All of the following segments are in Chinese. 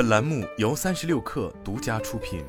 本栏目由三十六氪独家出品。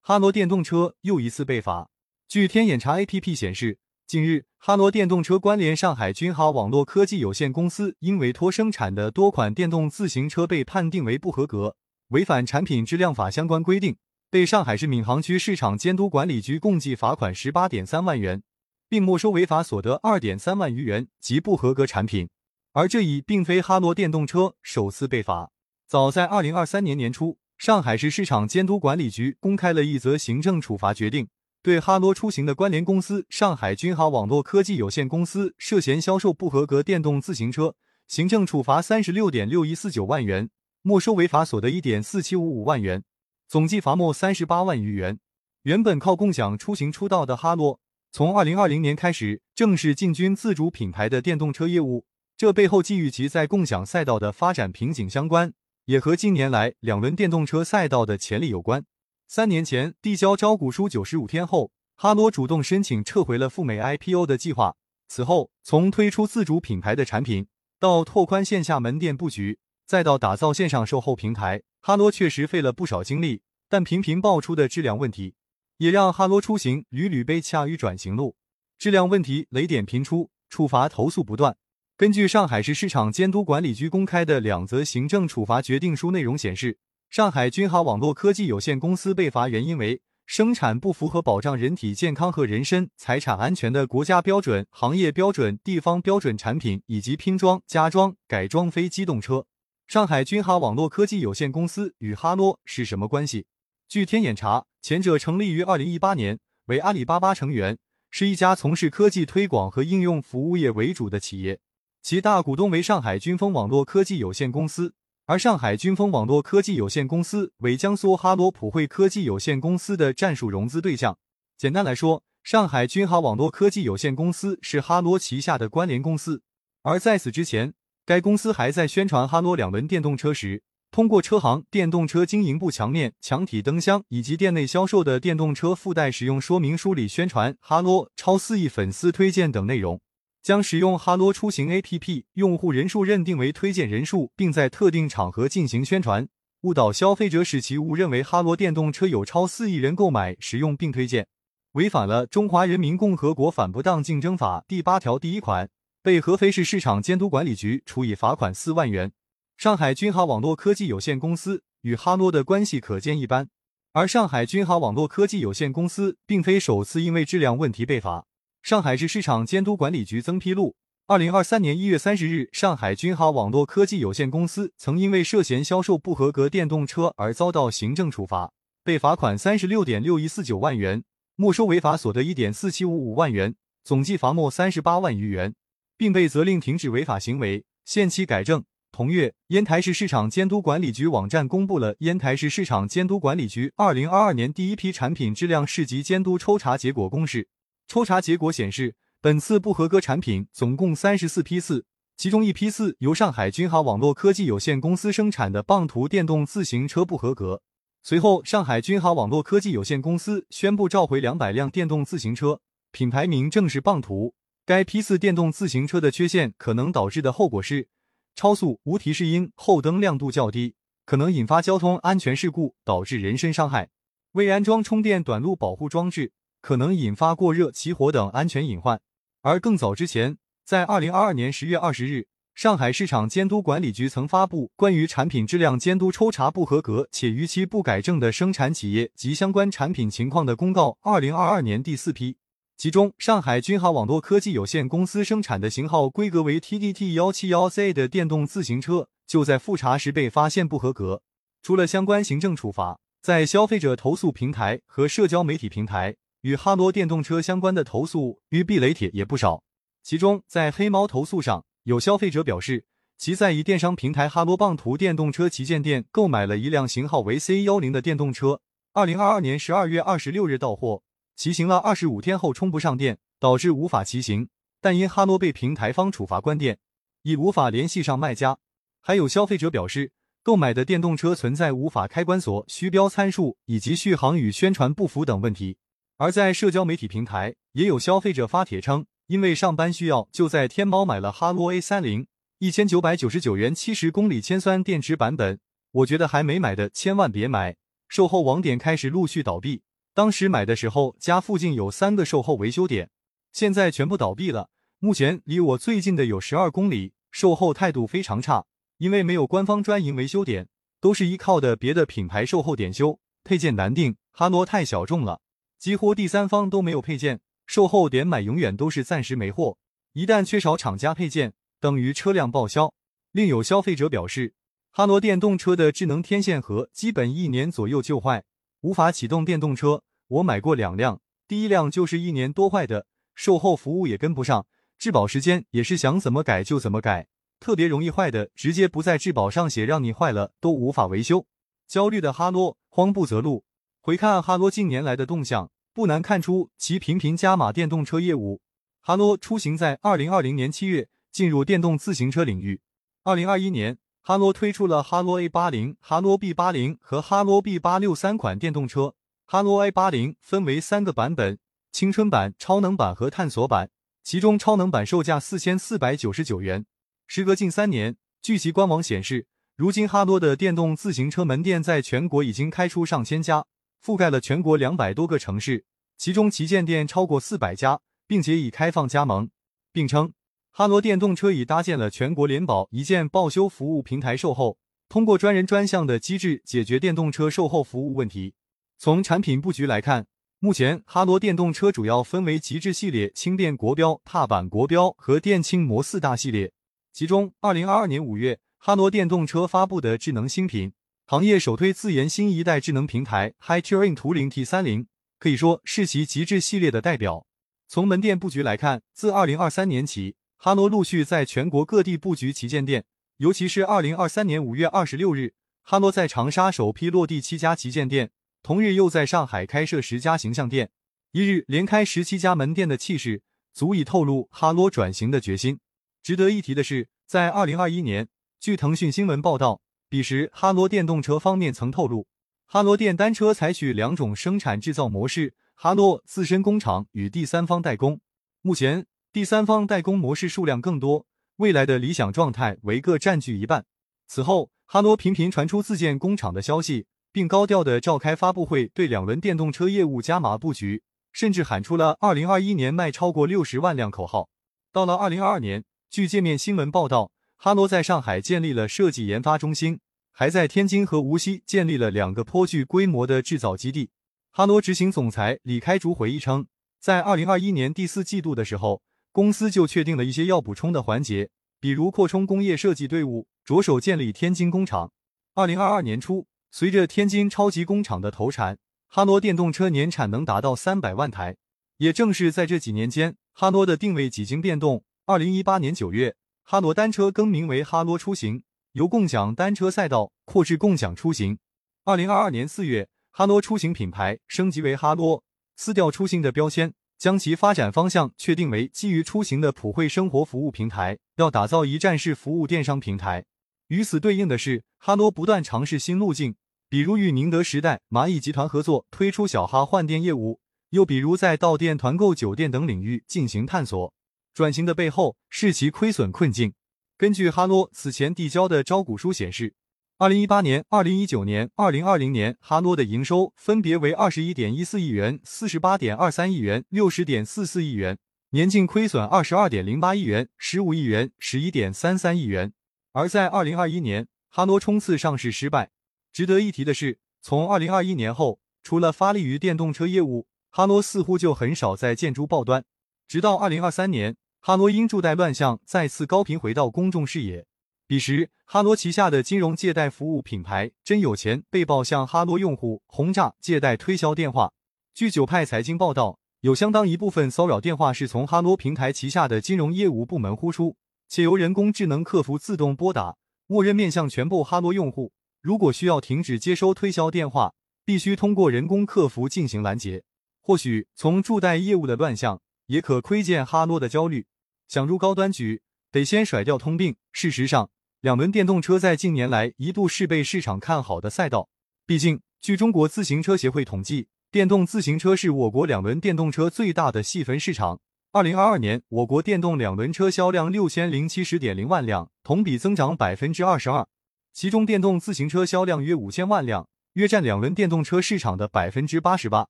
哈罗电动车又一次被罚。据天眼查 APP 显示，近日哈罗电动车关联上海君豪网络科技有限公司因委托生产的多款电动自行车被判定为不合格，违反产品质量法相关规定，被上海市闵行区市场监督管理局共计罚款十八点三万元，并没收违法所得二点三万余元及不合格产品。而这已并非哈罗电动车首次被罚，早在二零二三年年初。上海市市场监督管理局公开了一则行政处罚决定，对哈罗出行的关联公司上海君哈网络科技有限公司涉嫌销售不合格电动自行车，行政处罚三十六点六一四九万元，没收违法所得一点四七五五万元，总计罚没三十八万余元。原本靠共享出行出道的哈罗，从二零二零年开始正式进军自主品牌的电动车业务，这背后既与其在共享赛道的发展瓶颈相关。也和近年来两轮电动车赛道的潜力有关。三年前递交招股书九十五天后，哈罗主动申请撤回了赴美 IPO 的计划。此后，从推出自主品牌的产品，到拓宽线下门店布局，再到打造线上售后平台，哈罗确实费了不少精力。但频频爆出的质量问题，也让哈罗出行屡屡被卡于转型路。质量问题雷点频出，处罚投诉不断。根据上海市市场监督管理局公开的两则行政处罚决定书内容显示，上海君哈网络科技有限公司被罚原因为生产不符合保障人体健康和人身财产安全的国家标准、行业标准、地方标准产品以及拼装、加装、改装非机动车。上海君哈网络科技有限公司与哈诺是什么关系？据天眼查，前者成立于二零一八年，为阿里巴巴成员，是一家从事科技推广和应用服务业为主的企业。其大股东为上海君风网络科技有限公司，而上海君风网络科技有限公司为江苏哈罗普惠科技有限公司的战术融资对象。简单来说，上海君哈网络科技有限公司是哈罗旗下的关联公司。而在此之前，该公司还在宣传哈罗两轮电动车时，通过车行电动车经营部墙面、墙体灯箱以及店内销售的电动车附带使用说明书里宣传哈罗超四亿粉丝推荐等内容。将使用哈罗出行 APP 用户人数认定为推荐人数，并在特定场合进行宣传，误导消费者，使其误认为哈罗电动车有超四亿人购买、使用并推荐，违反了《中华人民共和国反不当竞争法》第八条第一款，被合肥市市场监督管理局处以罚款四万元。上海君哈网络科技有限公司与哈罗的关系可见一斑，而上海君哈网络科技有限公司并非首次因为质量问题被罚。上海市市场监督管理局曾披露，二零二三年一月三十日，上海君豪网络科技有限公司曾因为涉嫌销售不合格电动车而遭到行政处罚，被罚款三十六点六一四九万元，没收违法所得一点四七五五万元，总计罚没三十八万余元，并被责令停止违法行为，限期改正。同月，烟台市市场监督管理局网站公布了烟台市市场监督管理局二零二二年第一批产品质量市级监督抽查结果公示。抽查结果显示，本次不合格产品总共三十四批次，其中一批次由上海君哈网络科技有限公司生产的棒途电动自行车不合格。随后，上海君哈网络科技有限公司宣布召回两百辆电动自行车，品牌名正是棒途。该批次电动自行车的缺陷可能导致的后果是超速、无提示音、后灯亮度较低，可能引发交通安全事故，导致人身伤害；未安装充电短路保护装置。可能引发过热、起火等安全隐患。而更早之前，在二零二二年十月二十日，上海市场监督管理局曾发布关于产品质量监督抽查不合格且逾期不改正的生产企业及相关产品情况的公告，二零二二年第四批，其中上海君哈网络科技有限公司生产的型号规格为 TDT 幺七幺 Z 的电动自行车，就在复查时被发现不合格。除了相关行政处罚，在消费者投诉平台和社交媒体平台。与哈罗电动车相关的投诉与避雷帖也不少，其中在黑猫投诉上，有消费者表示，其在一电商平台哈罗棒途电动车旗舰店购买了一辆型号为 C 幺零的电动车，二零二二年十二月二十六日到货，骑行了二十五天后充不上电，导致无法骑行，但因哈罗被平台方处罚关店，已无法联系上卖家。还有消费者表示，购买的电动车存在无法开关锁、虚标参数以及续航与宣传不符等问题。而在社交媒体平台，也有消费者发帖称，因为上班需要，就在天猫买了哈罗 A 三零，一千九百九十九元七十公里铅酸电池版本，我觉得还没买的千万别买。售后网点开始陆续倒闭，当时买的时候家附近有三个售后维修点，现在全部倒闭了。目前离我最近的有十二公里，售后态度非常差，因为没有官方专营维修点，都是依靠的别的品牌售后点修，配件难定。哈罗太小众了，几乎第三方都没有配件，售后点买永远都是暂时没货，一旦缺少厂家配件，等于车辆报销。另有消费者表示，哈罗电动车的智能天线盒基本一年左右就坏，无法启动电动车。我买过两辆，第一辆就是一年多坏的，售后服务也跟不上。质保时间也是想怎么改就怎么改，特别容易坏的，直接不在质保上写，让你坏了都无法维修。焦虑的哈罗慌不择路。回看哈罗近年来的动向，不难看出其频频加码电动车业务。哈罗出行在二零二零年七月进入电动自行车领域。二零二一年，哈罗推出了哈罗 A 八零、哈罗 B 八零和哈罗 B 八六三款电动车。哈罗 A 八零分为三个版本：青春版、超能版和探索版。其中超能版售价四千四百九十九元。时隔近三年，据其官网显示，如今哈罗的电动自行车门店在全国已经开出上千家，覆盖了全国两百多个城市，其中旗舰店超过四百家，并且已开放加盟。并称，哈罗电动车已搭建了全国联保一键报修服务平台售后，通过专人专项的机制解决电动车售后服务问题。从产品布局来看。目前，哈罗电动车主要分为极致系列、轻电国标、踏板国标和电轻模四大系列。其中，二零二二年五月，哈罗电动车发布的智能新品，行业首推自研新一代智能平台 Hi Turing 图灵 T 三零，可以说是其极致系列的代表。从门店布局来看，自二零二三年起，哈罗陆续在全国各地布局旗舰店，尤其是二零二三年五月二十六日，哈罗在长沙首批落地七家旗舰店。同日又在上海开设十家形象店，一日连开十七家门店的气势，足以透露哈罗转型的决心。值得一提的是，在二零二一年，据腾讯新闻报道，彼时哈罗电动车方面曾透露，哈罗电单车采取两种生产制造模式：哈罗自身工厂与第三方代工。目前，第三方代工模式数量更多，未来的理想状态为各占据一半。此后，哈罗频频传出自建工厂的消息。并高调的召开发布会，对两轮电动车业务加码布局，甚至喊出了二零二一年卖超过六十万辆口号。到了二零二二年，据界面新闻报道，哈罗在上海建立了设计研发中心，还在天津和无锡建立了两个颇具规模的制造基地。哈罗执行总裁李开竹回忆称，在二零二一年第四季度的时候，公司就确定了一些要补充的环节，比如扩充工业设计队伍，着手建立天津工厂。二零二二年初。随着天津超级工厂的投产，哈罗电动车年产能达到三百万台。也正是在这几年间，哈罗的定位几经变动。二零一八年九月，哈罗单车更名为哈罗出行，由共享单车赛道扩至共享出行。二零二二年四月，哈罗出行品牌升级为哈罗，撕掉出行的标签，将其发展方向确定为基于出行的普惠生活服务平台，要打造一站式服务电商平台。与此对应的是，哈罗不断尝试新路径。比如与宁德时代、蚂蚁集团合作推出小哈换电业务，又比如在到店、团购、酒店等领域进行探索。转型的背后是其亏损困境。根据哈罗此前递交的招股书显示，二零一八年、二零一九年、二零二零年哈罗的营收分别为二十一点一四亿元、四十八点二三亿元、六十点四四亿元，年净亏损二十二点零八亿元、十五亿元、十一点三三亿元。而在二零二一年，哈罗冲刺上市失败。值得一提的是，从二零二一年后，除了发力于电动车业务，哈罗似乎就很少在建筑报端。直到二零二三年，哈罗因助贷乱象再次高频回到公众视野。彼时，哈罗旗下的金融借贷服务品牌真有钱被曝向哈罗用户轰炸借贷推销电话。据九派财经报道，有相当一部分骚扰电话是从哈罗平台旗下的金融业务部门呼出，且由人工智能客服自动拨打，默认面向全部哈罗用户。如果需要停止接收推销电话，必须通过人工客服进行拦截。或许从助贷业务的乱象，也可窥见哈罗的焦虑。想入高端局，得先甩掉通病。事实上，两轮电动车在近年来一度是被市场看好的赛道。毕竟，据中国自行车协会统计，电动自行车是我国两轮电动车最大的细分市场。二零二二年，我国电动两轮车销量六千零七十点零万辆，同比增长百分之二十二，其中电动自行车销量约五千万辆，约占两轮电动车市场的百分之八十八。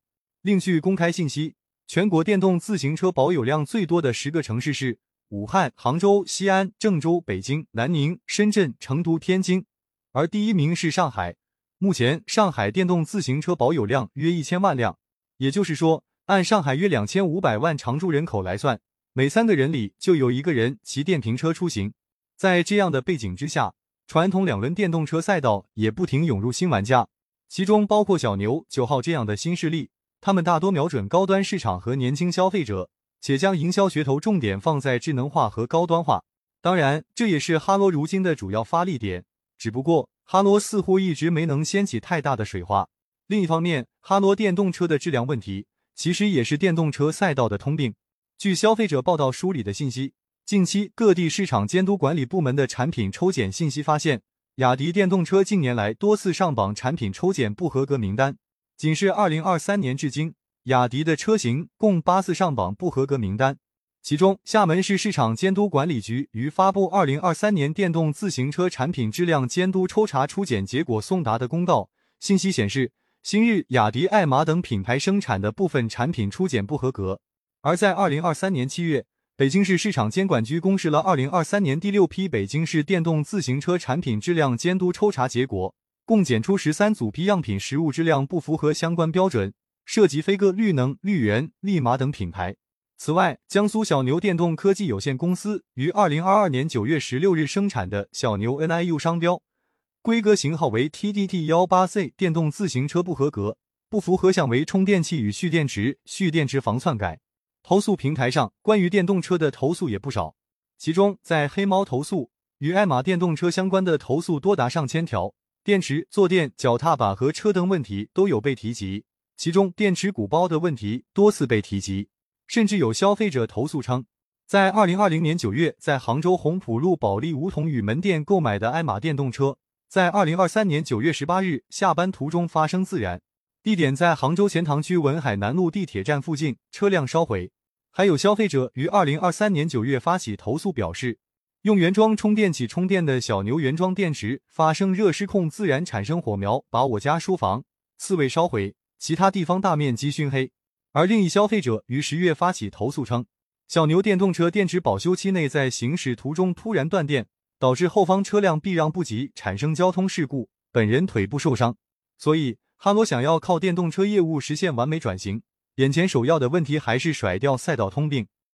另据公开信息，全国电动自行车保有量最多的十个城市是武汉、杭州、西安、郑州、北京、南宁、深圳、成都、天津，而第一名是上海。目前，上海电动自行车保有量约一千万辆，也就是说，按上海约两千五百万常住人口来算，每三个人里就有一个人骑电瓶车出行。在这样的背景之下，传统两轮电动车赛道也不停涌入新玩家，其中包括小牛、九号这样的新势力。他们大多瞄准高端市场和年轻消费者，且将营销噱头重点放在智能化和高端化。当然，这也是哈罗如今的主要发力点，只不过。哈罗似乎一直没能掀起太大的水花。另一方面，哈罗电动车的质量问题其实也是电动车赛道的通病。据消费者报道梳理的信息，近期各地市场监督管理部门的产品抽检信息发现，雅迪电动车近年来多次上榜产品抽检不合格名单。仅是二零二三年至今，雅迪的车型共八次上榜不合格名单。其中，厦门市市场监督管理局于发布二零二三年电动自行车产品质量监督抽查初检结果送达的公告信息显示，新日、雅迪、爱玛等品牌生产的部分产品初检不合格。而在二零二三年七月，北京市市场监管局公示了二零二三年第六批北京市电动自行车产品质量监督抽查结果，共检出十三组批样品实物质量不符合相关标准，涉及飞鸽、绿能、绿源、力马等品牌。此外，江苏小牛电动科技有限公司于二零二二年九月十六日生产的小牛 NIU 商标规格型号为 TDT 幺八 C 电动自行车不合格，不符合项为充电器与蓄电池、蓄电池防篡改。投诉平台上关于电动车的投诉也不少，其中在黑猫投诉与爱玛电动车相关的投诉多达上千条，电池、坐垫、脚踏板和车灯问题都有被提及，其中电池鼓包的问题多次被提及。甚至有消费者投诉称，在二零二零年九月在杭州红浦路保利梧桐雨门店购买的爱玛电动车，在二零二三年九月十八日下班途中发生自燃，地点在杭州钱塘区文海南路地铁站附近，车辆烧毁。还有消费者于二零二三年九月发起投诉，表示用原装充电器充电的小牛原装电池发生热失控自然，产生火苗，把我家书房四位烧毁，其他地方大面积熏黑。而另一消费者于十月发起投诉称，小牛电动车电池保修期内在行驶途中突然断电，导致后方车辆避让不及，产生交通事故，本人腿部受伤。所以，哈罗想要靠电动车业务实现完美转型，眼前首要的问题还是甩掉赛道通病。